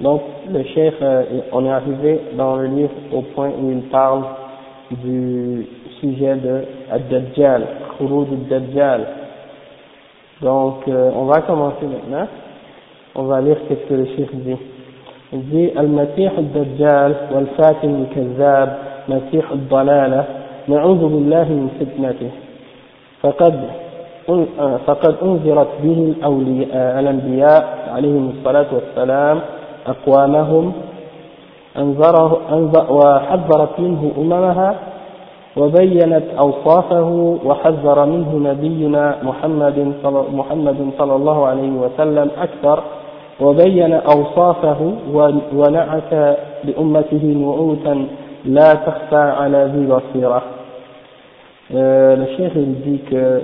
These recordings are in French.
Donc, le chef, on est arrivé dans le livre au point où il parle du sujet de Ad-Dajjal, Khouroud Ad-Dajjal. Donc, euh, on va commencer maintenant. On va lire ce que le chef dit. Il dit Al-Masih Ad-Dajjal wal-Fatim al-Kazzab Masih Ad-Dalala نعوذ بالله من فتنته فقد فقد أنذرت به الأنبياء عليهم الصلاة والسلام أقوامهم أنذر وحذرت منه أممها وبينت أوصافه وحذر منه نبينا محمد صلى, محمد صلى الله عليه وسلم أكثر وبين أوصافه ونعت لأمته نعوتا لا تخفى على ذي بصيرة. euh, le cheikh il dit que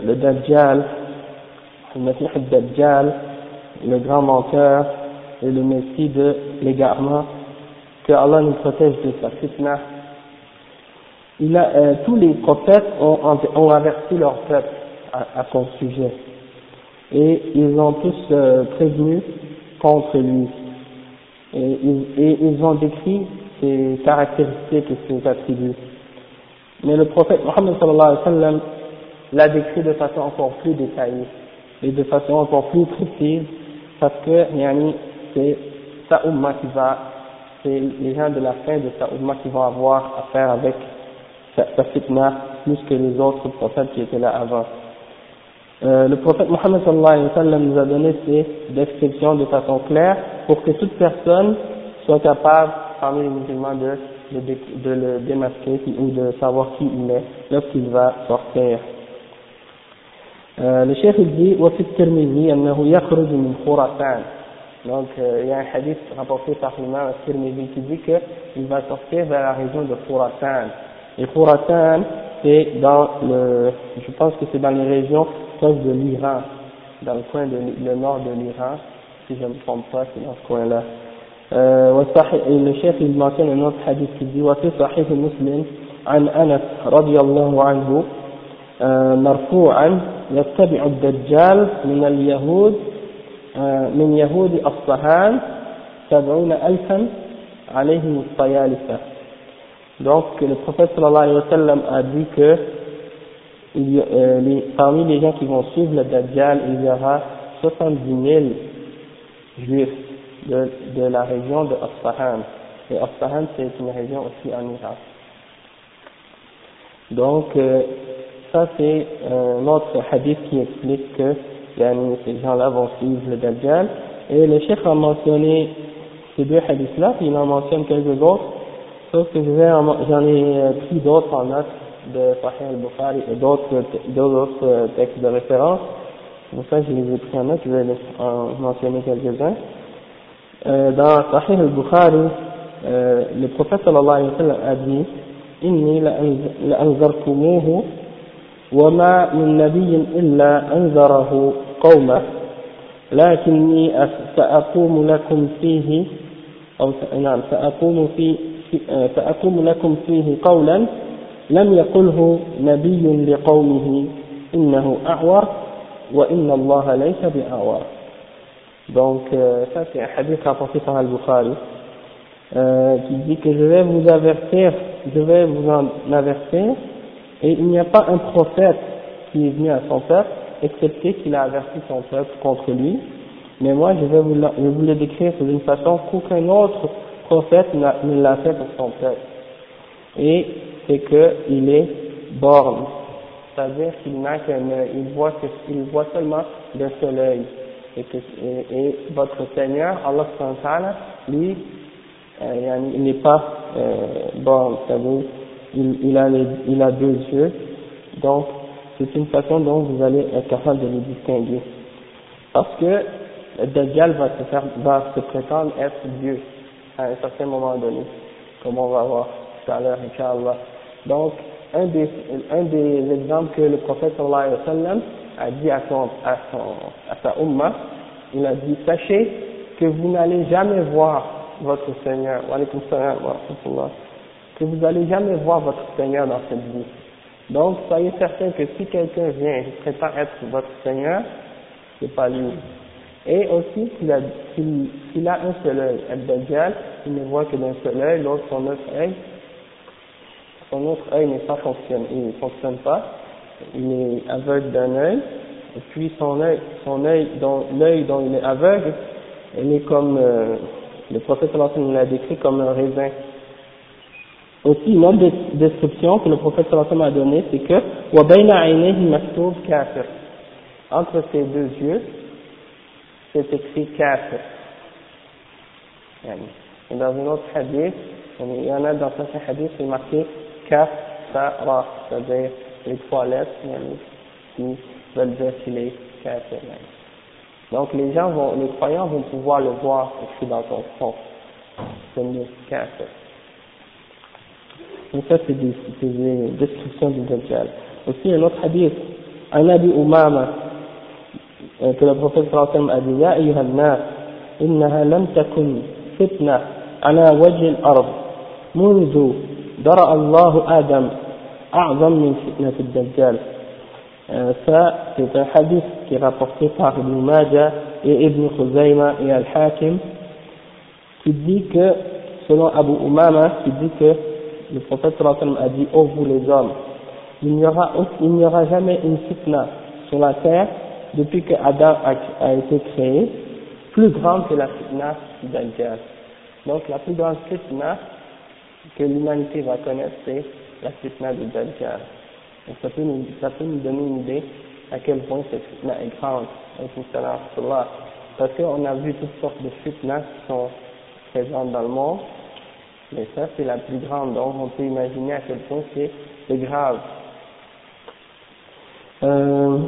le grand menteur, et le Messie de l'égarement, que Allah nous protège de sa fitna. Euh, tous les prophètes ont, averti leur peuple à, son sujet. Et ils ont tous euh, prévenu contre lui. Et, et ils ont décrit ses caractéristiques et ses attributs. Mais le prophète Mohammed sallallahu alayhi wa sallam l'a décrit de façon encore plus détaillée et de façon encore plus précise parce que yani, c'est sa umma qui va, c'est les gens de la fin de sa umma qui vont avoir affaire avec sa, sa fitna plus que les autres prophètes qui étaient là avant. Euh, le prophète Mohammed sallallahu alayhi wa sallam nous a donné ces descriptions de façon claire pour que toute personne soit capable parmi les musulmans de, de, de, le démasquer ou de savoir qui il est lorsqu'il va sortir. Euh, le chef il dit وفي الترمذي أنه يخرج من خراسان donc euh, il y a un hadith rapporté par l'imam al-Tirmidhi qui dit qu'il va sortir vers la région de Khurasan et Khurasan c'est dans le je pense que c'est dans les régions proches de l'Iran dans le coin de le nord de l'Iran si je ne me trompe pas c'est dans ce coin là وصحيح الشيخ المعتن النص حديث كذي وفي صحيح مسلم عن أنس رضي الله عنه مرفوعا يتبع الدجال من اليهود من يهود أصفهان سبعون ألفا عليهم الطيالسة donc le prophète sallallahu alayhi wa sallam a dit que il y, euh, les, parmi les gens qui vont suivre le Dajjal il y aura 70 000 juifs de, de la région de Asfahan. Et Asfahan, c'est une région aussi en Irak. Donc, euh, ça c'est un autre hadith qui explique que yani, ces gens-là vont suivre le Dajjal. Et le chef a mentionné ces deux hadiths-là, puis il en mentionne quelques autres, sauf que j'en ai pris d'autres en note de Sahih al-Bukhari et d'autres textes de référence. Pour ça, je les ai pris en note, je vais en mentionner quelques-uns. dans Sahih al-Bukhari, le prophète sallallahu alayhi wa sallam a dit إني لأنذرتموه وما من نبي إلا أنذره قومه لكني سأقوم لكم فيه أو نعم سأقوم في سأقوم لكم فيه قولا لم يقله نبي لقومه إنه أعور وإن الله ليس بأعور donc euh, ça c'est un hadith rapporté par Al-Bukhari euh, qui dit que je vais vous avertir je vais vous en avertir et il n'y a pas un prophète qui est venu à son peuple excepté qu'il a averti son peuple contre lui. Mais moi je vais vous, le décrire d'une façon qu'aucun autre prophète ne l'a fait pour son peuple. Et c'est qu'il est borne, c'est-à-dire qu'il n'a qu'un il voit, il voit seulement d'un seul œil, et, votre Seigneur, Allah lui, euh, il n'est pas euh, borne, c'est-à-dire il, a il a deux yeux, donc c'est une façon dont vous allez être capable de les distinguer. Parce que Dajjal va se, faire, va se prétendre être Dieu à un certain moment donné, comme on va voir tout à l'heure, Inch'Allah. Donc, un des, un des exemples que le prophète sallallahu alayhi wa sallam a dit à, son, à, son, à sa umma, il a dit, sachez que vous n'allez jamais voir votre Seigneur, que vous n'allez jamais voir votre Seigneur dans cette vie. Donc, soyez certain que si quelqu'un vient et prétend être votre Seigneur, c'est pas lui. Et aussi qu'il a, qu'il, a un seul œil, Al-Dajjal, il ne voit que d'un seul œil, l'autre son autre œil, son autre œil n'est pas fonctionne, il ne fonctionne pas, il est aveugle d'un œil, et puis son œil, son œil, dont, l'œil dont il est aveugle, il est comme, euh, le prophète l'a décrit comme un raisin. Aussi, une autre description que le prophète sallallahu a donnée, c'est que, kafir. Entre ses deux yeux, c'est écrit kafir. Et dans un autre hadith, il y en a dans certains hadiths, c'est marqué Kaf, Sa, Ra, c'est-à-dire les trois lettres qui veulent dire qu'il est kafir. Donc les gens vont, les croyants vont pouvoir le voir écrit dans ton front. C'est le kafir. Donc ça c'est des, des descriptions du Dajjal. Aussi un autre hadith, un Abi Umama, que le prophète sallallahu a dit, Ya ayyuha nas, إنها لم تكن فتنة على وجه الأرض منذ درأ الله آدم أعظم من فتنة الدجال ça c'est un hadith qui est rapporté par Ibn Majah et Ibn Khuzayma et Al-Hakim qui dit que selon Abu Umama qui dit que le prophète a dit oh vous les hommes il n'y aura jamais une fitna sur la terre depuis que Adam a, été créé plus grande que la fitna du Dajjal donc la plus grande fitna que l'humanité va connaître, c'est la fitna de Dajjal. Donc ça peut, nous, ça donner une idée à quel point cette fitna est grande. Parce qu'on a vu toutes sortes de fitnas qui sont présentes dans le monde, mais ça c'est la plus grande, donc on peut imaginer à quel point c'est grave. Euh,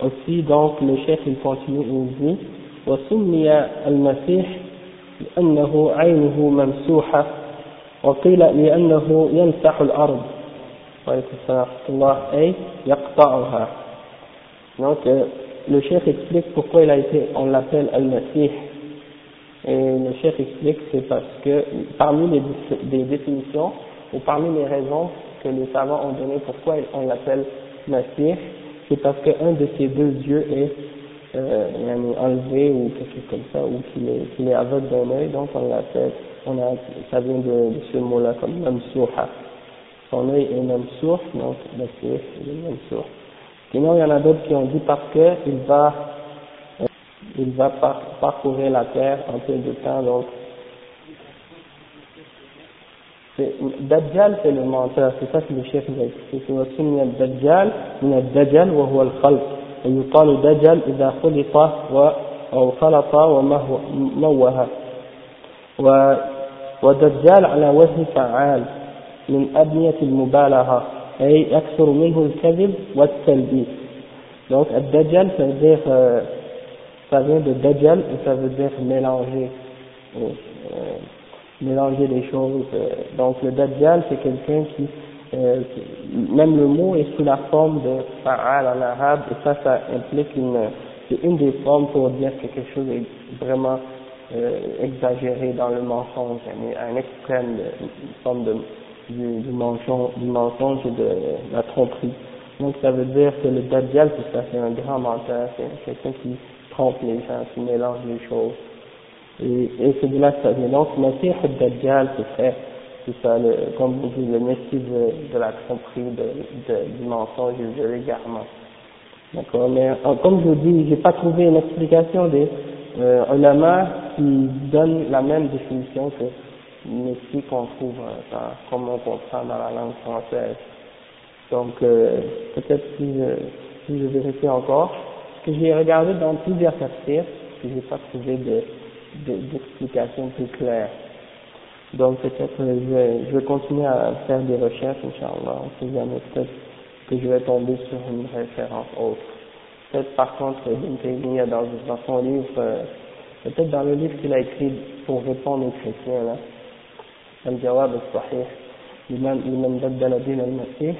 aussi, donc, le chef il continue, il dit, وسمي المسيح لأنه عينه ممسوحة وقيل لأنه يمسح الأرض وعليكم السلام الله أي يقطعها donc euh, le chef explique pourquoi il a été on l'appelle al-Masih et le chef explique c'est parce que parmi les définitions ou parmi les raisons que les savants ont donné pourquoi on l'appelle Masih c'est parce qu'un de ses deux yeux est euh, enlevé ou quelque chose comme ça, ou qu'il est, qu'il est aveugle d'un œil, donc on l'appelle, on a, ça vient de, ce mot-là comme mamsouha. Son œil est mamsouh, donc il est mamsouh. Sinon, il y en a d'autres qui ont dit parce que il va, il va par, parcourir la terre en peu de temps, donc Dajjal c'est le menteur, c'est ça que le chef nous a expliqué. C'est Dajjal, من الدجل وهو الخلق ويقال دجل إذا خلط أو خلط وموه ودجال على وجه فعال من أبنية المبالغة أي أكثر منه الكذب والتلبيس donc الدجل ça veut dire euh, ça vient de dajjal et ça veut dire mélanger euh, mélanger les choses donc le dajjal c'est quelqu'un qui euh, même le mot est sous la forme de fa'al en arabe, et ça, ça implique une, c'est une des formes pour dire que quelque chose est vraiment euh, exagéré dans le mensonge, un extrême, une forme de du, du, mensonge, du mensonge et de la tromperie. Donc ça veut dire que le Dajjal, c'est ça, c'est un grand menteur, c'est quelqu'un qui trompe les gens, qui mélange les choses. Et, et c'est de là que ça vient. Donc, Masih Dajjal, ce serait, c'est ça, le, comme vous dites, le messie de, de la tromperie, de, de, du mensonge et de l'égarement. D'accord, mais comme je vous dis, j'ai pas trouvé une explication des euh, ulama qui donne la même définition que Messie qu'on trouve euh, dans, comme on comprend dans la langue française. Donc, euh, peut-être si je, si je vérifie encore, que j'ai regardé dans plusieurs tafsirs, que j'ai pas trouvé de, d'explication plus claire. Donc, peut-être je vais, je vais continuer à faire des recherches, Inch'Allah, on sait jamais, peut-être que je vais tomber sur une référence autre. Peut-être par contre, Ibn dans, dans son livre, euh, peut-être dans le livre qu'il a écrit pour répondre aux chrétiens, là, Al-Jawab al-Sahih, l'imam Baddal al-Masih,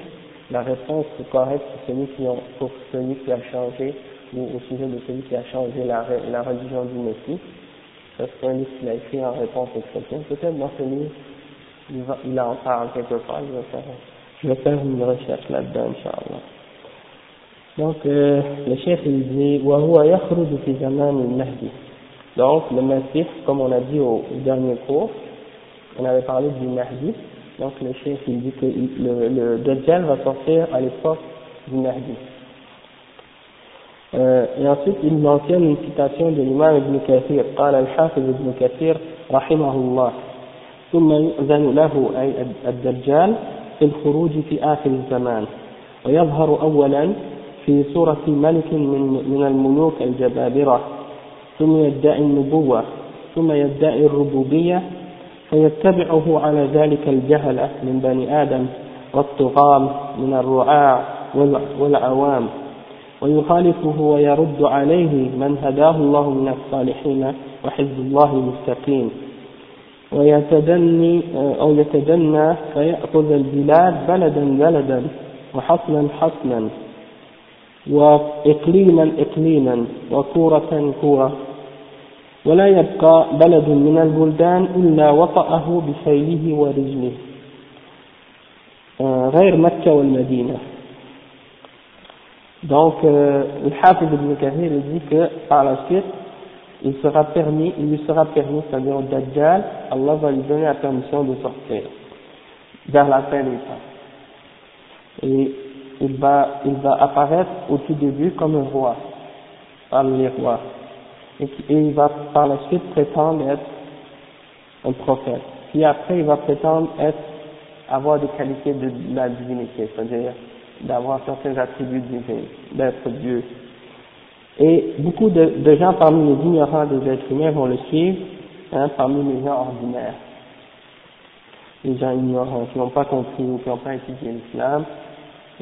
la réponse correcte pour celui qui a changé, ou au sujet de celui qui a changé la, la religion du Messie. C'est un livre qu'il a écrit en réponse aux chrétiens. Peut-être dans ce livre, il, va, il en parle quelque part, je vais faire, je vais faire une recherche là-dedans, Inch'Allah. Donc, euh, le chef il dit, وهو يخرج في زمان المهدي. Donc, le Messie, comme on a dit au, au dernier cours, on avait parlé du Mahdi, donc le chef il dit que le, le Dajjal va sortir à l'époque du Mahdi. Euh, et ensuite il mentionne une citation de l'imam Ibn Kathir, قال الحافظ ابن كثير رحمه الله ثم يؤذن له أي الدجال في الخروج في آخر الزمان. ويظهر أولا في صورة ملك من, من الملوك الجبابرة. ثم يدعي النبوة. ثم يدعي الربوبية. فيتبعه على ذلك الجهلة من بني آدم والطغام من الرعاع والعوام. ويخالفه ويرد عليه من هداه الله من الصالحين وحزب الله المستقيم. ويتدني أو يتدنى فيأخذ البلاد بلدا بلدا وحصنا حصنا وإقليما إقليما وكورة كورة. ولا يبقى بلد من البلدان إلا وطأه بخيله ورجله. غير مكة والمدينة. Donc, euh, le Hafiz ibn Kathir dit que par la suite, il sera permis, il lui sera permis, c'est-à-dire au Dajjal, Allah va lui donner la permission de sortir vers la fin des temps. Et il va, il va apparaître au tout début comme un roi, parmi les rois. Et, et il va par la suite prétendre être un prophète. Puis après, il va prétendre être, avoir des qualités de la divinité, c'est-à-dire d'avoir certains attributs divins, d'être Dieu. Et beaucoup de, gens parmi les ignorants des êtres humains vont le suivre, hein, parmi les gens ordinaires. Les gens ignorants qui n'ont pas compris ou qui n'ont pas étudié l'islam,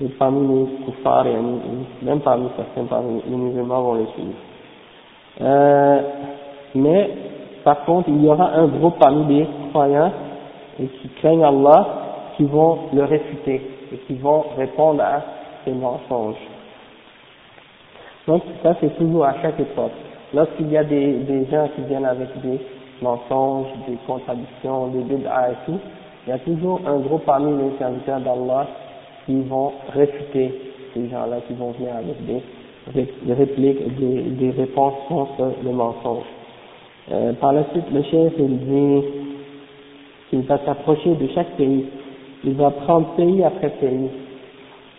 et parmi les koufars et même parmi certains parmi les musulmans vont le suivre. Euh, mais par contre, il y aura un groupe parmi les croyants et qui craignent Allah qui vont le réfuter et qui vont répondre à ces mensonges. Donc ça c'est toujours à chaque époque. Lorsqu'il y a des, des gens qui viennent avec des mensonges, des contradictions, des bid'ah et tout, il y a toujours un groupe parmi les serviteurs d'Allah qui vont réfuter ces gens-là, qui vont venir avec des, répliques, des, des réponses contre le mensonge. Euh, par la suite, le chef il dit qu'il va s'approcher de chaque pays il va prendre pays après pays,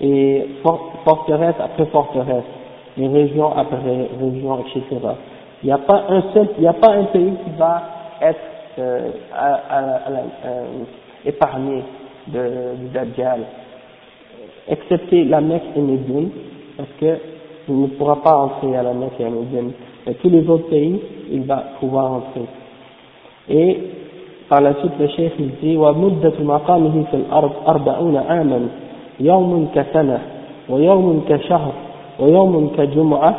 et forteresse après forteresse, et région après région, etc. Il n'y a pas un seul, il n'y a pas un pays qui va être euh, à, à, euh, épargné de, du Dajjal, excepté la Mecque et Médine, parce que il ne pourra pas entrer à la Mecque et à Médine. Mais tous les autres pays, il va pouvoir entrer. Et par la suite le chef il dit ومدة مقامه في الأرض أربعون عاما يوم كسنة ويوم كشهر ويوم كجمعة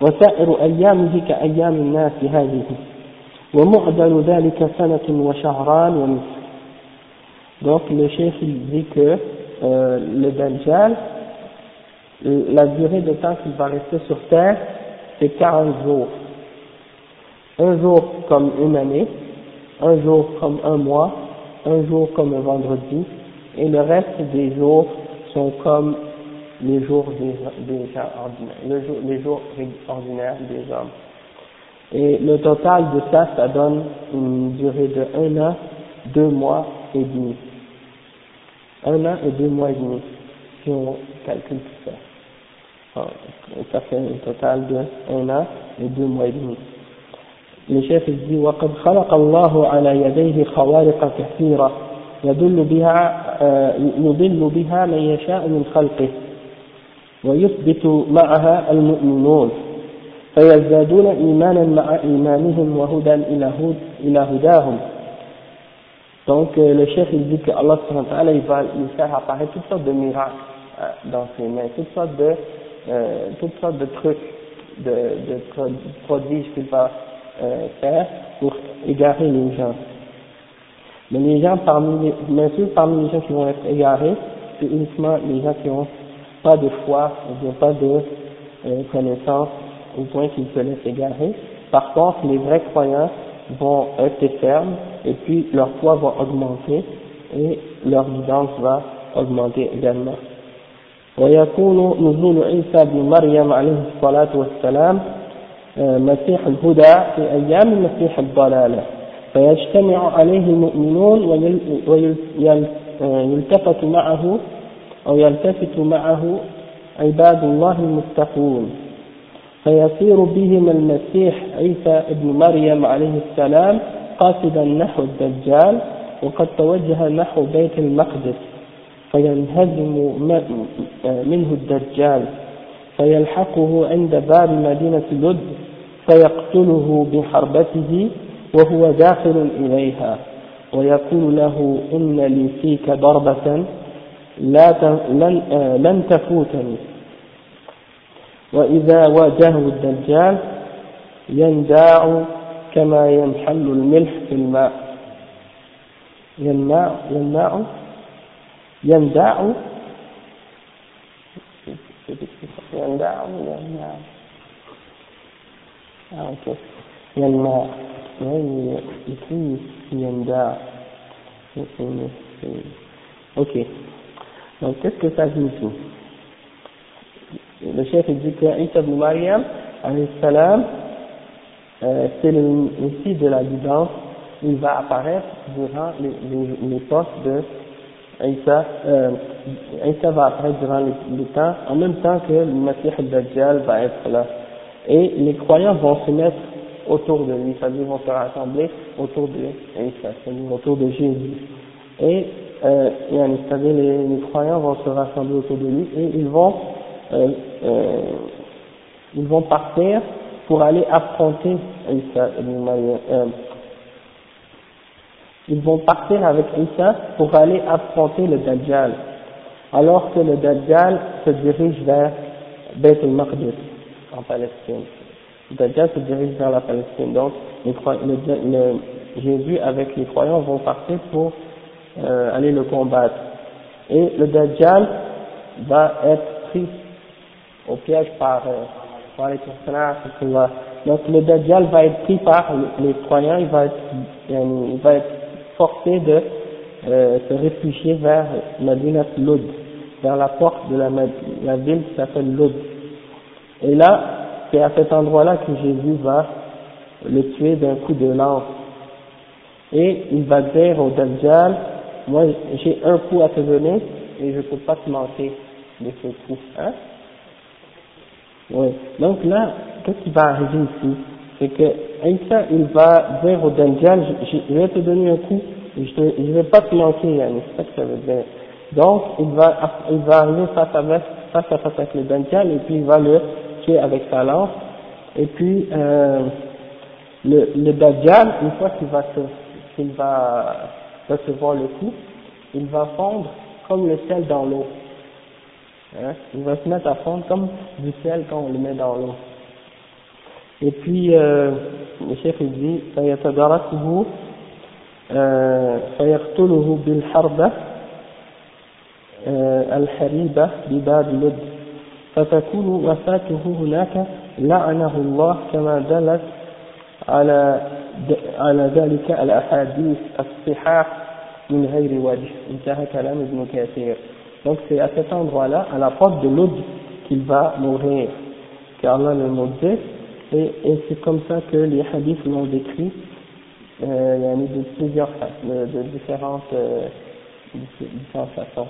وسائر أيامه كأيام الناس هذه ومعدل ذلك سنة وشهران ونصف Donc le chef il dit que euh, le Dajjal, la durée de temps qu'il va rester sur terre, c'est 40 jours. Un jour comme une année, un jour comme un mois, un jour comme un vendredi, et le reste des jours sont comme les jours des, gens ordinaires, les jours ordinaires des hommes. Et le total de ça, ça donne une durée de un an, deux mois et demi. Un an et deux mois et demi, si on calcule tout ça. Ça fait un total de un an et deux mois et demi. Chef dit وقد خلق الله على يديه خوارق كثيرة يدل بها يضل بها من يشاء من خلقه ويثبت معها المؤمنون فيزدادون إيمانا مع إيمانهم وهدى إلى هداهم Donc euh, le chef il dit que Allah il va lui faire apparaître toutes sortes de miracles euh, dans ses mains, toutes sortes de, euh, toutes sortes de trucs, de, de prodiges qu'il va euh, faire pour égarer les gens. Mais les gens parmi les, bien sûr parmi les gens qui vont être égarés, c'est uniquement les gens qui n'ont pas de foi, ou bien pas de euh, connaissance au point qu'ils se laissent égarer. Par contre, les vrais croyants vont rester fermes et puis leur foi va augmenter et leur guidance va augmenter également. ويكون نزول عيسى بن مريم عليه الصلاة والسلام مسيح الهدى في أيام مسيح الضلالة. فيجتمع عليه المؤمنون ويلتفت معه أو يلتفت معه عباد الله المتقون. فيصير بهم المسيح عيسى ابن مريم عليه السلام قاصدا نحو الدجال وقد توجه نحو بيت المقدس. فينهزم منه الدجال. فيلحقه عند باب مدينة لد. فيقتله بحربته وهو داخل إليها ويقول له إن لي فيك ضربة لا لن, لن تفوتني. وإذا واجهه الدجال ينداع كما ينحل الملح في الماء. ينداع ينداع ينداع. ينداع ينداع ينداع ici ينداع ok donc qu'est-ce que ça signifie le chef dit que Isa ibn Maryam, salam, euh, c'est le aussi de la guidance, il va apparaître durant les, les, les postes de Isa, euh, Isa va apparaître durant les, temps, en même temps que le Messie al-Dajjal va être là. Et les croyants vont se mettre autour de lui, c'est-à-dire vont se rassembler autour de c'est-à-dire autour de Jésus. Et euh, c'est-à-dire les, les croyants vont se rassembler autour de lui et ils vont euh, euh, ils vont partir pour aller affronter Isa euh, ils vont partir avec Isa pour aller affronter le Dajjal, alors que le Dajjal se dirige vers Beth al-Maqdis, en Palestine. Le Dajjal se dirige vers la Palestine. Donc, les le, Jésus avec les croyants vont partir pour euh, aller le combattre. Et le Dajjal va être pris au piège par, euh, les personnages. Donc le Dajjal va être pris par les croyants, il va être, il va être forcé de euh, se réfugier vers Madinat Lud, vers la porte de la, la ville qui s'appelle Lud. Et là, c'est à cet endroit-là que Jésus va le tuer d'un coup de lance. Et il va dire au Dajjal, moi j'ai un coup à te donner et je ne peux pas te manquer de ce coup. Hein? Oui. Donc là, qu'est-ce qui va arriver ici? C'est que Aïssa, il va dire au Dajjal, je, vais te donner un coup, je ne vais pas te manquer, c'est ça que ça veut dire? Donc, il va, il va arriver face à face, face, à face avec le Dajjal, et puis il va le tuer avec sa lance, et puis euh, le, le Dajjal, une fois qu'il va, qu'il va recevoir le coup, il va fondre comme le sel dans l'eau. Hein, il va se mettre à fondre comme du sel quand on le met dans l'eau. Et puis, euh, le chef il dit, فيتدركه فيقتله بالحربة الحريبة بباب لد فتكون وفاته هناك لعنه الله كما دلت على على ذلك الأحاديث الصحاح من غير وجه انتهى كلام ابن كثير donc c'est à cet endroit-là à la porte de l'Oud qu'il va mourir qu'Allah le maudit et, et c'est comme ça que les hadiths l'ont décrit euh, il y en a de plusieurs de, de différentes euh, différentes façons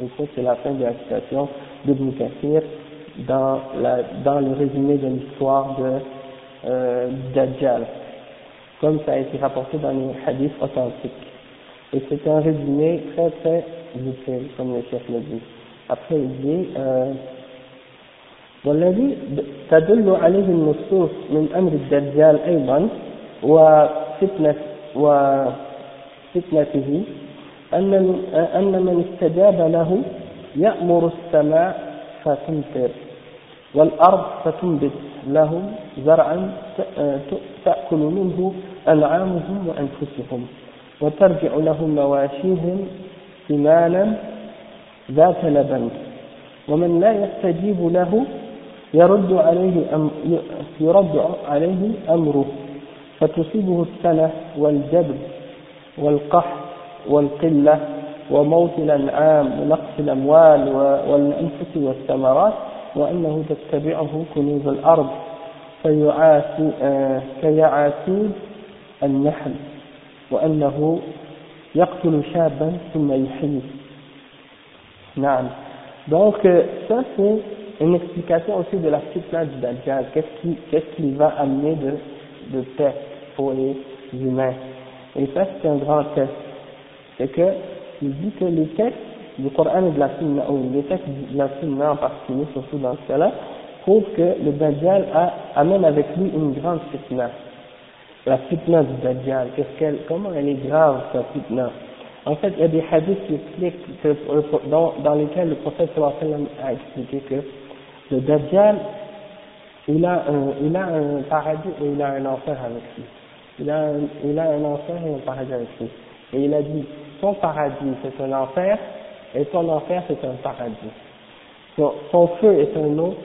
et ça c'est la fin de la citation d'Ibn Kathir dans, la, dans le résumé de l'histoire de euh, Dajjal comme ça a été rapporté dans les hadiths authentiques et c'est un résumé très très utile comme le chef le dit après il dit euh, والذي تدل عليه النصوص من أمر الدجال أيضا وفتنة وفتنته أن أن من استجاب له يأمر السماء فتمطر والأرض فتنبت لهم زرعا تأكل منه أنعامهم وأنفسهم وترجع لهم مواشيهم ثمانا ذات لبن ومن لا يستجيب له يرد عليه أم يرد عليه أمره فتصيبه السنة والجبر والقحط والقلة وموت الأنعام ونقص الأموال والأنفس والثمرات وأنه تتبعه كنوز الأرض كيعاسود النحل وأنه يقتل شابا ثم يحيي نعم donc ça c'est une explication aussi de la fitna du Dajjal qu'est-ce qui, qu'est-ce qui va amener de, de paix pour les humains et ça c'est un grand test c'est que il dit que les textes du Coran et de la Sunna, ou les textes de la Sunna en particulier, surtout dans ce cas-là, prouvent que le Dajjal a, amène avec lui une grande fitna. La fitna du Dajjal, qu'elle, comment elle est grave, sa fitna? En fait, il y a des hadiths que, dans, dans lesquels le prophète a expliqué que le Dajjal, il a un, il a un paradis et il a un enfer avec lui. Il a il a un enfer et un paradis avec lui. Et il a dit, son paradis c'est un enfer, et son enfer c'est un paradis. Son, feu est un eau,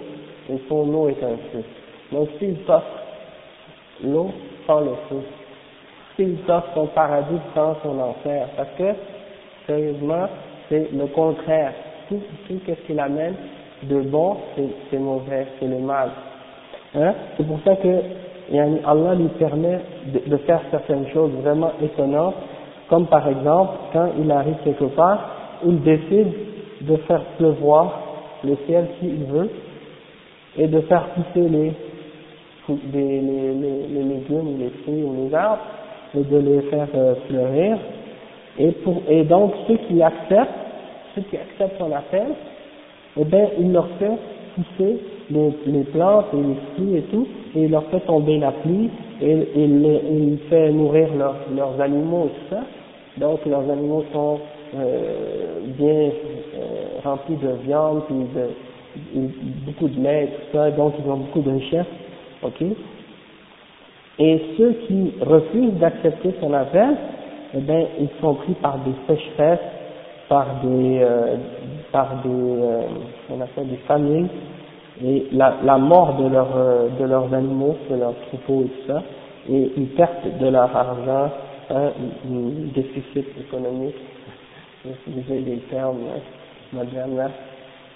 et son eau est un feu. Donc s'il t'offre l'eau, sans le feu. S'il t'offre son paradis, sans son enfer. Parce que, sérieusement, c'est le contraire. Tout, tout ce qu'il amène de bon, c'est mauvais, c'est le mal. Hein? C'est pour ça que Allah lui permet de, de faire certaines choses vraiment étonnantes comme par exemple, quand il arrive quelque part, il décide de faire pleuvoir le ciel s'il veut, et de faire pousser les, les, les, légumes, les fruits ou les arbres, et de les faire euh, fleurir. Et, pour, et donc, ceux qui acceptent, ceux qui acceptent son appel, eh bien, il leur fait pousser les, les plantes et les fruits et tout, et il leur fait tomber la pluie, et, il fait nourrir leurs, leurs animaux et tout ça. Donc leurs animaux sont euh, bien euh, remplis de viande, puis de, beaucoup de lait, tout ça, donc ils ont beaucoup de richesses, ok? Et ceux qui refusent d'accepter son appel, eh bien, ils sont pris par des sécheresses, par des, euh, par des, euh, on appelle des familles, et la, la mort de, leur, euh, de leurs animaux, de leurs troupeaux et tout ça, et une perte de leur argent, un déficit économique, j'utilisais des termes modernes,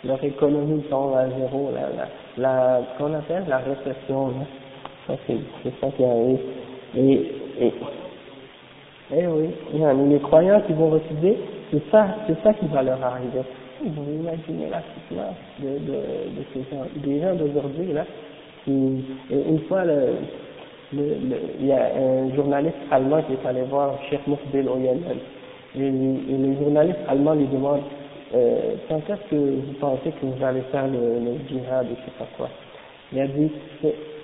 leur économie tombe à zéro, la, la, la qu'on appelle la récession, ça c'est, c'est ça qui arrive. Et, et, eh oui, les croyants qui vont refuser, c'est ça, c'est ça qui va leur arriver. Vous imaginez la situation de, de ces gens, des gens d'aujourd'hui, là, qui, une fois le, il y a un journaliste allemand qui est allé voir Cheikh Moukbil au Yémen. Et, et, le journaliste allemand lui demande euh, quand est-ce que vous pensez que vous allez faire le, le djihad et je sais pas quoi. Il a dit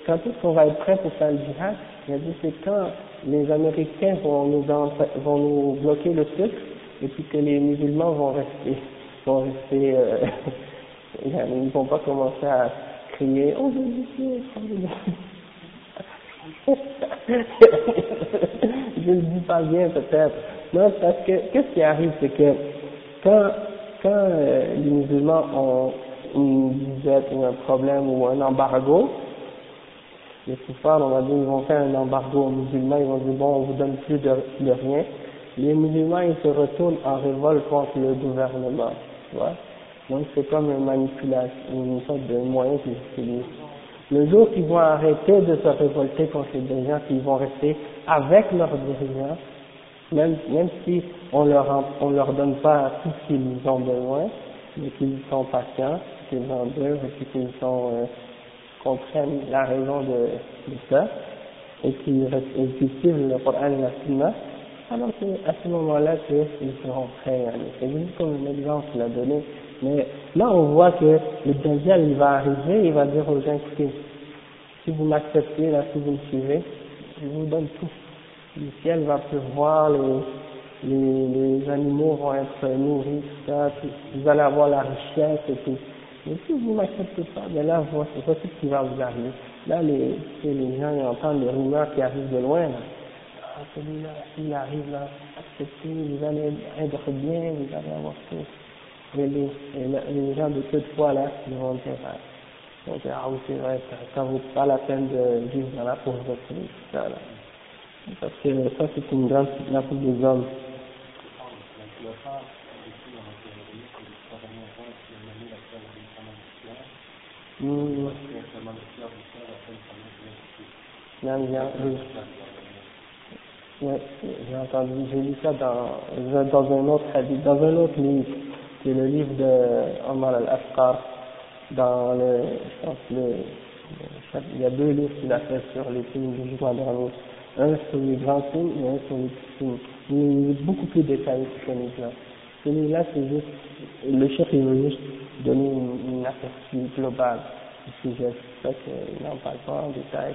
quand est-ce qu'on va être prêt pour faire le djihad? Il a dit c'est quand les Américains vont nous, bloquer le truc et puis que les musulmans vont rester vont rester euh, ils ne vont pas commencer à crier oh je dis je ne dis pas bien peut-être. Non, parce que qu'est-ce qui arrive, c'est que quand, quand euh, les musulmans ont une disette ou un problème ou un embargo, les soufars, on va dire, ils vont faire un embargo aux musulmans, ils vont dire bon, on vous donne plus de, de rien, les musulmans ils se retournent en révolte contre le gouvernement, tu vois. Donc c'est comme une manipulation, une sorte de moyen qu'ils utilisent. Le jour qu'ils vont arrêter de se révolter contre les dirigeants, qu'ils vont rester avec leurs dirigeants, même, même si on leur, on leur donne pas tout ce qu'ils ont besoin, mais qu'ils sont patients, qu'ils endurent et qu'ils sont, euh, comprennent la raison de, de ça, et qu'ils suivent le Coran et la Sunna, alors c'est à ce moment-là qu'ils seront prêts. C'est juste comme un exemple qu'il a donné. Mais là, on voit que le Dajjal, il va arriver, il va dire aux gens, écoutez, si vous m'acceptez, là, si vous me suivez, je vous donne tout. Le ciel va pleuvoir, les, les, les animaux vont être nourris, tout ça, vous allez avoir la richesse et tout. Mais si vous m'acceptez pas, ben là, voici, voici ce qui va vous arriver. Là, les, les gens ils entendent les rumeurs qui arrivent de loin, là. Ah, celui-là, s'il arrive là, acceptez, vous allez être bien, vous allez avoir tout. Et les, les gens de peu de foi là, ils vont dire, ils vont dire, ah oui, c'est vrai, ça, ça vaut pas la peine de vivre dans la pauvreté, tout ça là. Parce que ça, c'est une grande fitna pour les hommes. Mmh. Oui. J'ai entendu, j'ai lu ça dans, dans un autre dans un autre livre, qui est le livre de Omar al-Afqar, dans le, je le, il y a deux livres qu'il a fait sur les films du jugement dernier. Un sur les grands signes et un sur les petits signes. Il est beaucoup plus détaillé que celui-là. Celui-là, c'est juste, le chef, il veut juste donner une, une aperçu globale du sujet. C'est ça qu'il n'en parle pas en détail.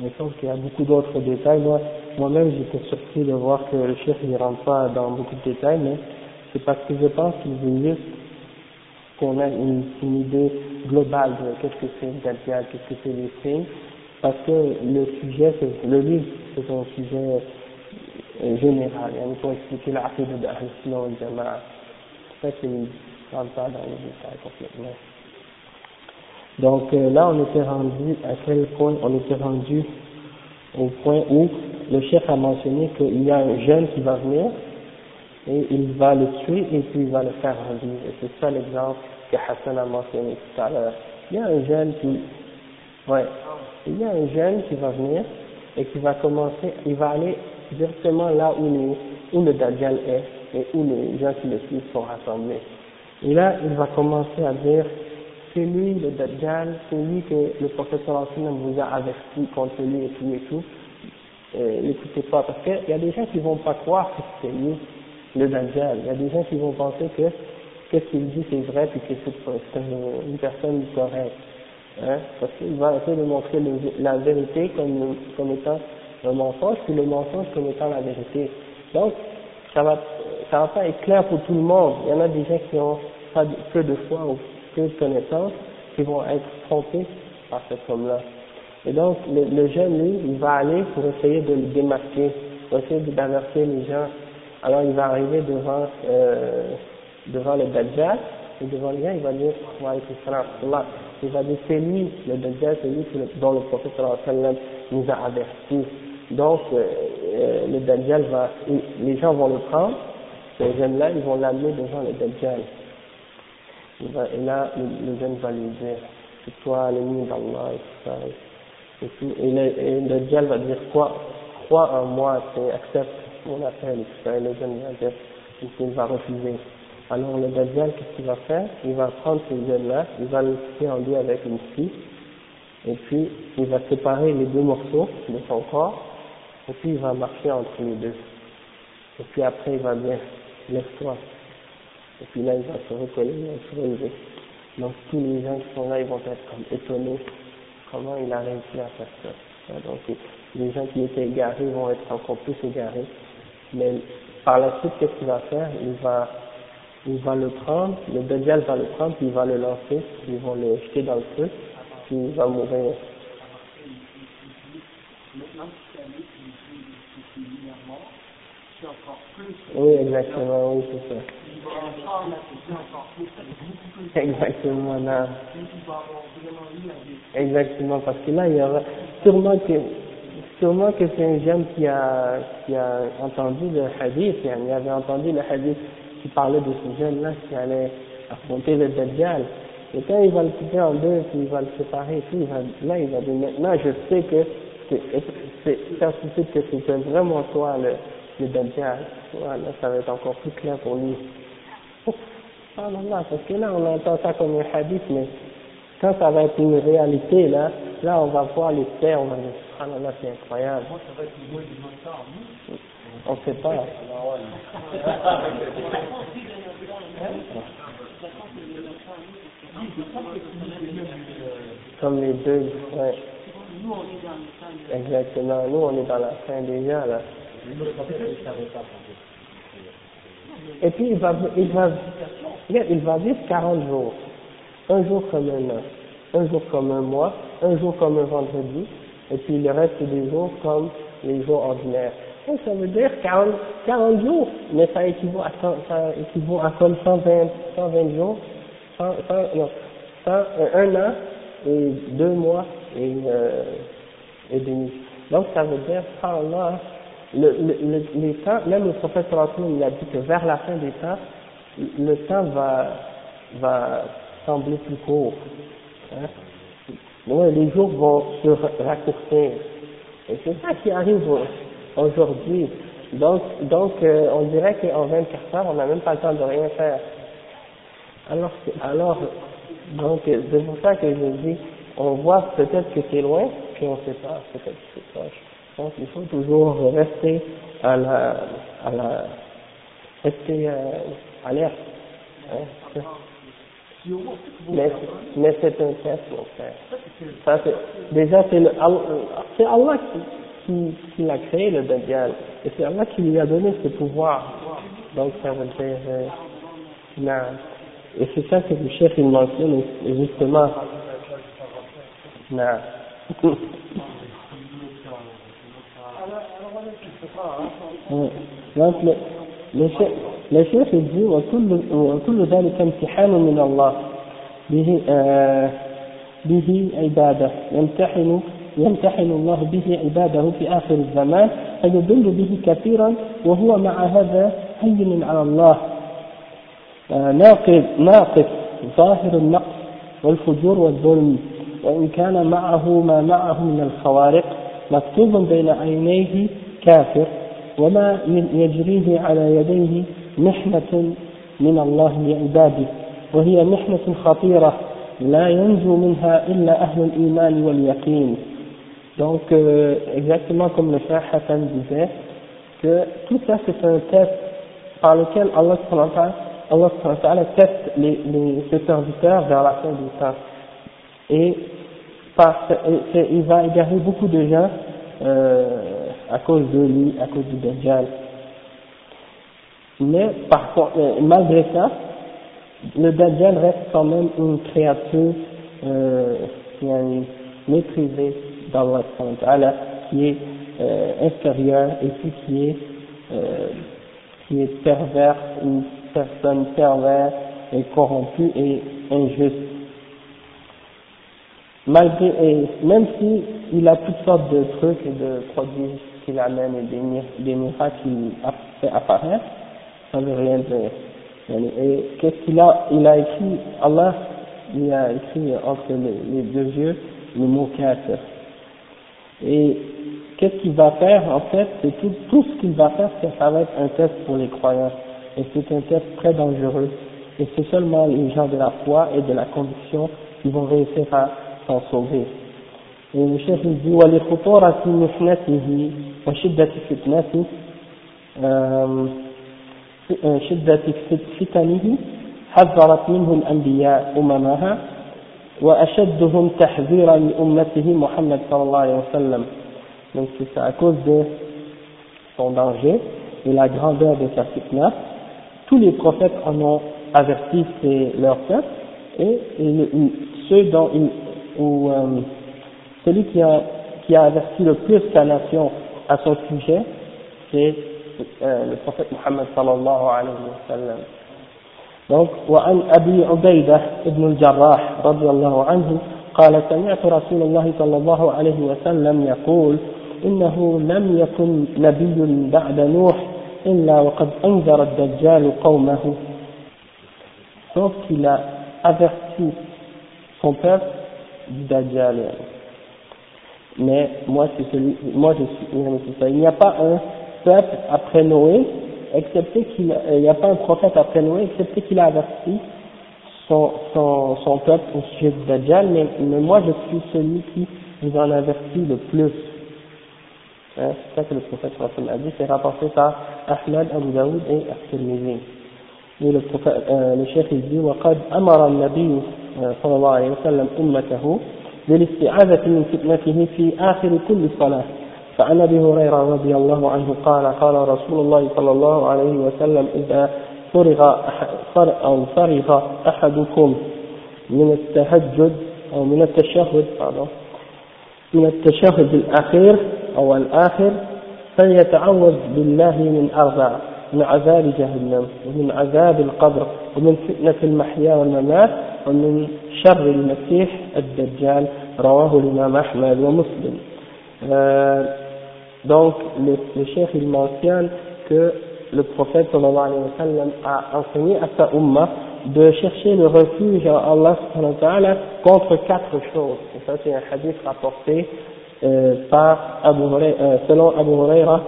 Mais je pense qu'il y a beaucoup d'autres détails. Moi, moi-même, j'étais surpris de voir que le chef ne rentre pas dans beaucoup de détails, mais c'est parce que je pense qu'il veut juste qu'on ait une, une, idée globale de qu'est-ce que c'est le Dajjal, qu'est-ce que c'est les parce que le sujet, le livre, c'est un sujet euh, général, il faut expliquer la de Ahl-Sunnah et Jama'a. Ça, c'est, pas dans les détails complètement. Donc euh, là, on était rendu à quel point On était rendu au point où le chef a mentionné qu'il y a un jeune qui va venir et il va le tuer et puis il va le faire revivre. Et c'est ça l'exemple que Hassan a mentionné tout à l'heure. Il y a un jeune qui, ouais, il y a un jeune qui va venir et qui va commencer, il va aller directement là où, les, où le Dajjal est et où les gens qui le suivent sont rassemblés. Et là, il va commencer à dire c'est lui le Dajjal, c'est lui que le prophète sallallahu vous a averti contre lui et tout et tout. Euh, N'écoutez pas, parce qu'il y a des gens qui vont pas croire que c'est lui le Dajjal. Il y a des gens qui vont penser que qu'est-ce qu'il dit c'est vrai puis que c'est une personne correcte. Hein, parce qu'il va essayer de montrer la vérité comme, comme étant un mensonge, puis le mensonge comme étant la vérité. Donc, ça va, ça va pas être clair pour tout le monde. Il y en a des gens qui ont peu de foi ou peu de connaissances qui vont être trompés par cet homme-là. Et donc, le, le, jeune, lui, il va aller pour essayer de le démasquer, pour essayer d'avertir les gens. Alors, il va arriver devant, euh, devant le Dajjal, et devant les gens, il va dire, il va dire, c'est lui, le Dajjal, c'est lui dont le prophète nous a avertis. Donc, euh, euh, le Dajjal va, les gens vont le prendre, ces jeunes-là, ils vont l'amener devant le Dajjal. Et là, le, jeune va lui dire, c'est toi l'ennemi d'Allah et tout ça. Et, et le Dajjal va dire, quoi, crois en moi, accepte et tout ça. Et le jeune qu'il va refuser. Alors le Dajjal, qu'est-ce qu'il va faire? Il va prendre ce jeune-là, il va le couper en deux avec une scie, et puis il va séparer les deux morceaux de son corps, et puis il va marcher entre les deux. Et puis après il va dire, lève-toi. Et puis là il va se recoller, il va se relever. Donc tous les gens qui sont là, ils vont être comme étonnés comment il a réussi à faire ça? Donc les gens qui étaient égarés vont être encore plus égarés. Mais par la suite, qu'est-ce qu'il va faire? Il va il va le prendre, le Dajjal va le prendre, puis il va le lancer, ils vont le jeter dans le feu, puis il va mourir. Oui, exactement, oui, c'est ça. Exactement, là. Exactement, parce que là, il y aura sûrement que sûrement que c'est un jeune qui a, qui a entendu le hadith, il avait entendu le hadith qui parlait de ce jeune-là qui allait affronter le Dajjal. Et quand il va le couper en deux, puis il va le séparer tout, il là, il va dire, maintenant, je sais que c'est certitude que c'est vraiment toi le, le Dajjal. Voilà, ça va être encore plus clair pour lui. Ah non, non, parce que là, on entend ça comme un hadith, mais quand ça va être une réalité, là, là, on va voir les va dire, ah non, là, c'est incroyable. On ne sait pas. Comme les deux, ouais. Exactement, nous on est dans la fin déjà là. Et puis il va, il va, il va vivre 40 jours. Un jour comme un an, un jour comme un mois, un jour comme un vendredi, et puis le reste des jours comme les jours ordinaires. Et ça veut dire 40, 40 jours, mais ça équivaut à, ça équivaut à comme 120, 120 jours, 100, 100, non, 100, un an et deux mois et, euh, et demi. Donc ça veut dire, Allah, le, le, les temps, même le prophète il a dit que vers la fin des temps, le temps va, va sembler plus court. Hein? les jours vont se raccourcir. Et c'est ça qui arrive aujourd'hui. Donc, donc euh, on dirait qu'en 24 heures, on n'a même pas le temps de rien faire. Alors, alors donc c'est pour ça que je dis, on voit peut-être que c'est loin, puis on ne sait pas, peut-être que c'est proche. Donc il faut toujours rester à la, à la, rester euh, alerte. Hein. Mais, mais c'est un test, mon frère. Ça, c'est, déjà, c'est, le, c'est Allah qui, qui, qui l'a créé, le Dajjal. Et c'est Allah qui lui a donné ce pouvoir. Donc, ça veut dire, euh, non. Et c'est ça que le chef il mentionne, justement. Non. Donc, le, le chef, chef dit وكل وكل ذلك امتحان من الله. به آه به عبادة. يمتحن يمتحن الله به عباده في آخر الزمان فيضل به كثيرا وهو مع هذا هين على الله. آه ناقص ناقص ظاهر النقص والفجور والظلم وإن كان معه ما معه من الخوارق مكتوب بين عينيه كافر وما يجريه على يديه محنة من الله لعباده وهي محنة خطيرة لا ينجو منها إلا أهل الإيمان واليقين Donc, euh, exactement comme le frère Hassan disait, que tout ça c'est un test par lequel Allah Allah teste les, les, ses serviteurs vers la fin du temps. Et par, il va égarer beaucoup de gens euh, à cause de lui, à cause du Dajjal. Mais par contre, malgré ça, le Dajjal reste quand même une créature euh, maîtrisée d'Allah qui est euh, inférieure et puis qui est, euh, qui est pervers, une personne perverse et corrompue et injuste. Malgré, et même si il a toutes sortes de trucs et de produits qu'il amène et des, des miracles qu'il fait apparaître, ça veut rien dire. Et qu'est-ce qu'il a Il a écrit, Allah, il a écrit entre les, deux yeux le mot kafir. Et qu'est-ce qu'il va faire en fait C'est tout, tout ce qu'il va faire, c'est ça va être un test pour les croyants. Et c'est un test très dangereux. Et c'est seulement les gens de la foi et de la conviction qui vont réussir à s'en sauver. Et le chef dit ولخطورة محنته وشدة فتنته شدة فتنه حذرت منه الأنبياء أممها وأشدهم تحذيرا لأمته محمد صلى الله عليه وسلم donc c'est à cause de son danger et la grandeur de sa fitna tous les prophètes en ont averti leurs peuples et, et ceux dont ils, ou euh, celui qui a, qui a averti le plus sa nation à son sujet c'est le prophète Muhammad sallallahu alayhi wa sallam. Donc, وعن أبي عبيدة بن الجراح رضي الله عنه قال سمعت رسول الله صلى الله عليه وسلم يقول إنه لم يكن نبي بعد نوح إلا وقد أنذر الدجال قومه sauf qu'il a averti son peuple du Dajjal. Mais moi, c'est celui, moi je suis. Il n'y a pas un peuple après Noé, excepté qu'il, il n'y a pas un prophète après Noé, excepté qu'il a averti son, son, son peuple au sujet du Dajjal, mais, mais moi je suis celui qui vous en avertit le plus. Hein, c'est ça que le prophète a dit, c'est rapporté par Ahmed, Abu Daoud et Al-Tirmidhi. Et le, prophète, euh, le chef il dit وقد أمر النبي صلى الله عليه وسلم أمته بالاستعاذة من فتنته في آخر كل صلاة فعن أبي هريرة رضي الله عنه قال قال رسول الله صلى الله عليه وسلم إذا فرغ أو فرغ أحدكم من التهجد أو من التشهد من التشهد الأخير أو الآخر فليتعوذ بالله من أربع من عذاب جهنم ومن عذاب القبر ومن فتنة المحيا والممات ومن شر المسيح الدجال. رواه الإمام أحمد ومسلم. euh, donc le, le chef il mentionne que le prophète sallallahu alayhi wa sallam a enseigné à sa umma de chercher le refuge à Allah subhanahu wa ta'ala contre quatre choses. Et ça c'est un hadith rapporté euh, par Abu euh, selon Abu Huraira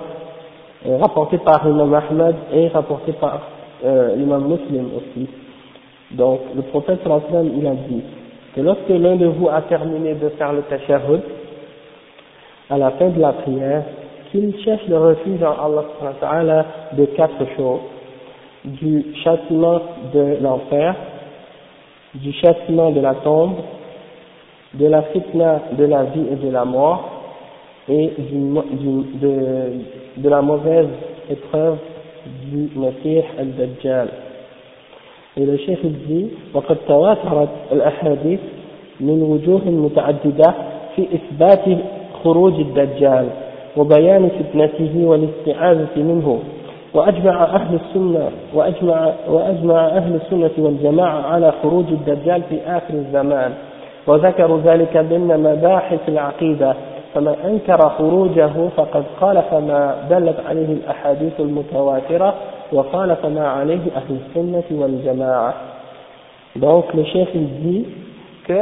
Euh, rapporté par l'imam Ahmed et rapporté par euh, l'imam Muslim aussi. Donc, le prophète sallam, il a dit que lorsque l'un de vous a terminé de faire le tashahhud, à la fin de la prière, qu'il cherche le refuge en Allah de quatre choses. Du châtiment de l'enfer, du châtiment de la tombe, de la fitna de la vie et de la mort, et du, du, de, de la mauvaise épreuve du Messie al-Dajjal. Et le chef dit وقد تواترت الأحاديث من وجوه متعددة في إثبات خروج الدجال وبيان فتنته والاستعاذة منه. وأجمع أهل السنة وأجمع, وأجمع أهل السنة والجماعة على خروج الدجال في آخر الزمان. وذكروا ذلك ضمن مباحث العقيدة. فمن أنكر خروجه فقد خالف ما دلت عليه الأحاديث المتواترة وخالف ما عليه أهل السنة والجماعة. Donc le chef il dit que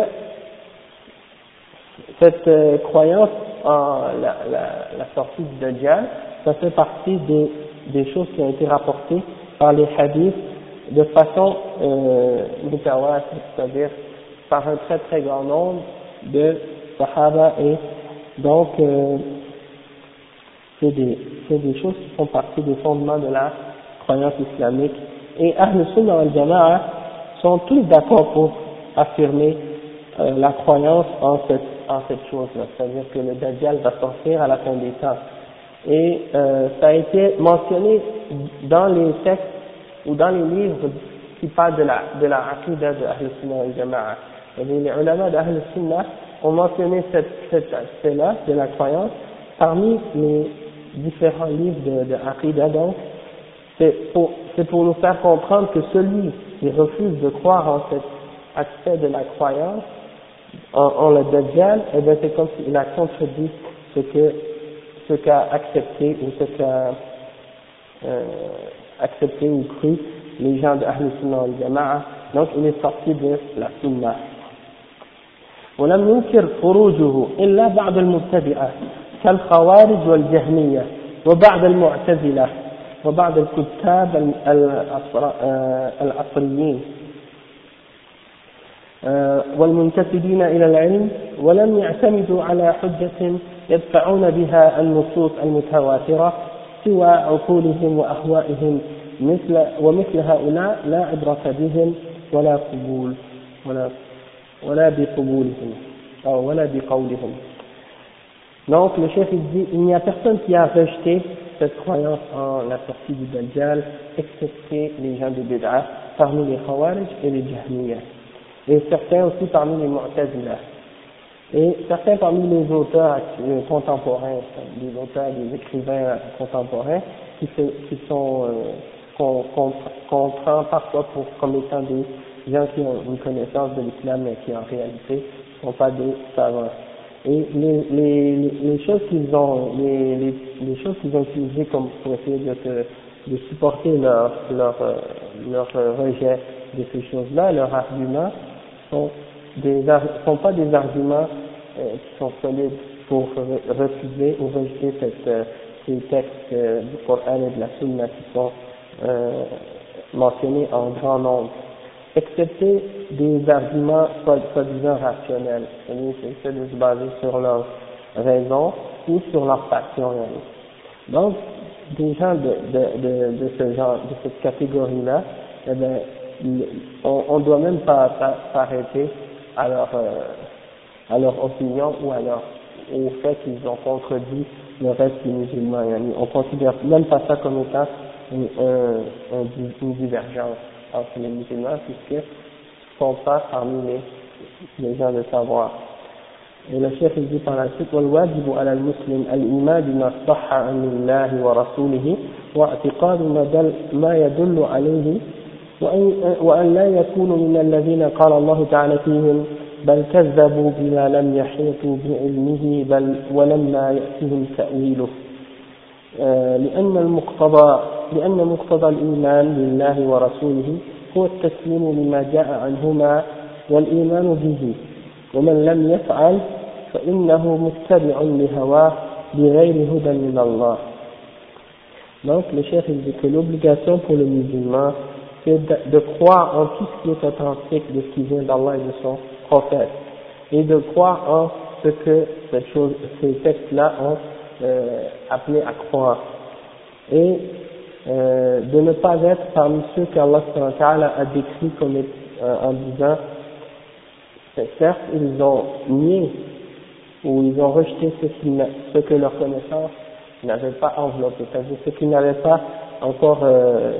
cette euh, croyance en la, la, la sortie de Dajjal, ça fait partie des, des choses qui ont été rapportées par les hadiths de façon euh, c'est-à-dire par un très très grand nombre de Sahaba et donc, euh, c'est des, des, choses qui font partie des fondements de la croyance islamique. Et Ahl Sunnah al Jama'a sont tous d'accord pour affirmer euh, la croyance en cette, en cette chose-là, c'est-à-dire que le Dajjal va sortir à la fin des temps. Et euh, ça a été mentionné dans les textes ou dans les livres qui parlent de la, de la aqidah de Ahl Sunnah al Jama'a. Les ulama d'Ahl Sunnah ont mentionné cet, cet aspect-là de la croyance parmi les différents livres de, de Aqidah. Donc, c'est pour, pour nous faire comprendre que celui qui refuse de croire en cet aspect de la croyance, en, en le Dajjal, eh bien c'est comme s'il a contredit ce que ce qu'a accepté ou ce qu'a euh, accepté ou cru les gens de Ahl Sunnah al-Jama'a. Donc il est sorti de la Sunnah. ولم ينكر خروجه إلا بعض المبتدئة كالخوارج والجهمية وبعض المعتزلة وبعض الكتاب العصريين والمنتسبين إلى العلم ولم يعتمدوا على حجة يدفعون بها النصوص المتواترة سوى عقولهم وأهوائهم مثل ومثل هؤلاء لا عبرة بهم ولا قبول ولا ولا بقبولهم أو ولا بقولهم. Donc le chef il dit il n'y a personne qui a rejeté cette croyance en la sortie du Dajjal excepté les gens de Bid'ah parmi les Khawarij et les Jahmiyyah. Et certains aussi parmi les Mu'tazila et certains parmi les auteurs contemporains les auteurs, les écrivains contemporains qui, sont euh, qu'on qu prend parfois pour, comme étant des gens qui ont une connaissance de l'islam mais qui en réalité ne sont pas des savants. Et les, choses qu'ils ont, les, choses qu'ils ont utilisées pour essayer de, supporter leur, leur, euh, leur rejet de ces choses-là, leurs arguments, sont des, sont pas des arguments euh, qui sont solides pour refuser ou rejeter cette, euh, ces textes du Coran et de la Sunna qui sont mentionnés en grand nombre. Excepté des arguments soi-disant rationnels, c'est de se baser sur leur raison ou sur leur passion Donc, des gens de, de, de, de ce genre, de cette catégorie-là, eh bien, on ne doit même pas s'arrêter à leur, euh, à leur opinion ou à leur, au fait qu'ils ont contredit le reste des musulmans. On considère même pas ça comme étant une, une divergence entre les musulmans puisqu'ils ne sont pas parmi les, les gens de savoir. Et le chef dit par la suite والواجب على المسلم الإيمان بما صح عن الله ورسوله واعتقاد ما, دل ما يدل عليه وأن, لا يكون من الذين قال الله تعالى فيهم بل كذبوا بما لم يحيطوا بعلمه بل ولما يأتهم تأويله. لأن المقتضى لأن مقتضى الإيمان بالله ورسوله هو التسليم لما جاء عنهما والإيمان به. ومن لم يفعل فإنه متبع لهواه بغير هدى من الله. Donc, le chef dit que l'obligation pour le musulman, c'est de, croire en tout ce qui est authentique de ce qui vient d'Allah et de son prophète, et de croire en ce que cette chose, ces textes-là ont euh, appelé à croire. Et euh, de ne pas être parmi ceux qu'Allah a décrit comme euh, en disant certes ils ont nié ou ils ont rejeté ce, ce que leur connaissance n'avait pas enveloppé, c'est-à-dire ce qu'ils n'avaient pas encore, euh,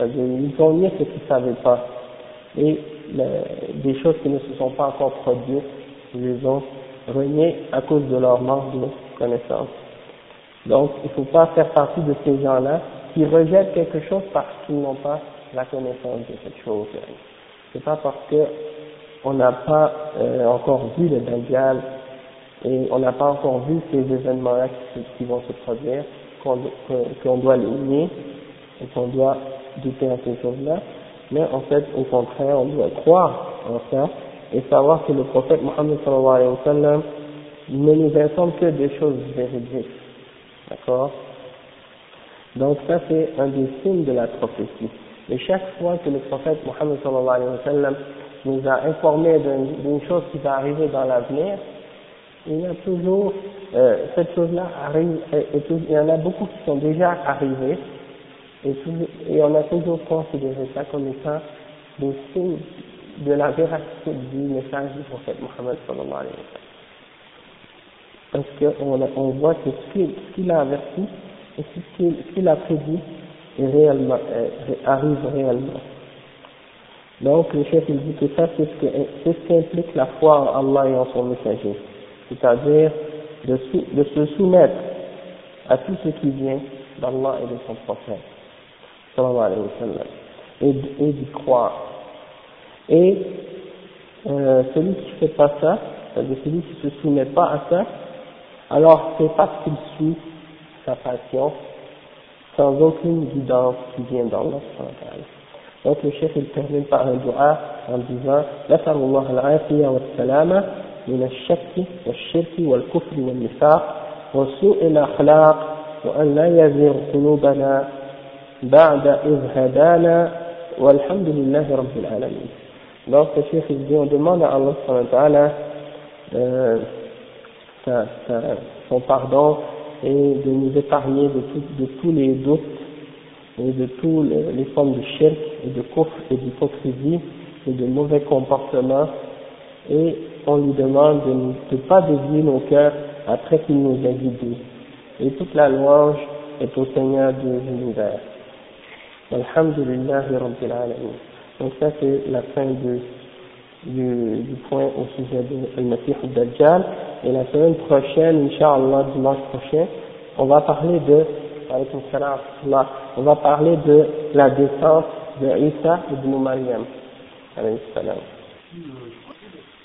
ils ont nié ce qu'ils ne savaient pas et des choses qui ne se sont pas encore produites, ils les ont renié à cause de leur manque de connaissance. Donc il ne faut pas faire partie de ces gens-là qui rejettent quelque chose parce qu'ils n'ont pas la connaissance de cette chose. C'est pas parce que on n'a pas euh, encore vu le Dajjal et on n'a pas encore vu ces événements-là qui, vont se produire qu'on doit les nier et qu'on doit douter à ces choses-là, mais en fait, au contraire, on doit croire en ça et savoir que le prophète Mohammed sallallahu alayhi wa sallam ne nous informe que des choses véridiques. D'accord? Donc ça c'est un des signes de la prophétie. Et chaque fois que le prophète Mohammed sallallahu alayhi wa sallam nous a informé d'une chose qui va arriver dans l'avenir, il y a toujours, euh, cette chose-là arrive, et, il y en a beaucoup qui sont déjà arrivés, et, et on a toujours considéré ça comme étant des signes de la véracité du message du prophète Mohammed sallallahu alayhi wa sallam. Parce qu'on on voit que ce qu'il a averti, et ce qu'il a prédit euh, arrive réellement. Donc le chef il dit que ça c'est ce, ce qu'implique la foi en Allah et en son messager, c'est-à-dire de, se soumettre à tout ce qui vient d'Allah et de son prophète, et, et d'y croire. Et euh, celui qui ne fait pas ça, c'est-à-dire celui qui ne se soumet pas à ça, alors c'est parce qu'il suit sa passion sans aucune guidance qui vient d'Allah. Donc le chef il termine par un dua en disant نسأل الله العافية والسلامة من الشك والشرك والكفر والنفاق وسوء الأخلاق وأن لا يزيغ قلوبنا بعد إذ هدانا والحمد لله رب العالمين. Donc le chef il dit on demande à Allah euh, son pardon et de nous épargner de, tout, de tous les doutes et de toutes les formes de shirk et de kufr et d'hypocrisie et de mauvais comportements et on lui demande de ne pas dévier nos cœurs après qu'il nous ait guidés. Et toute la louange est au Seigneur de l'univers. Alhamdulillah Rabbil Alamin. Donc ça c'est la fin de, du, du point au sujet de Al-Masih al-Dajjal. Et la semaine prochaine, Inch'Allah, dimanche prochain, on va parler de, on va parler de la descente de Isa ibn Maryam.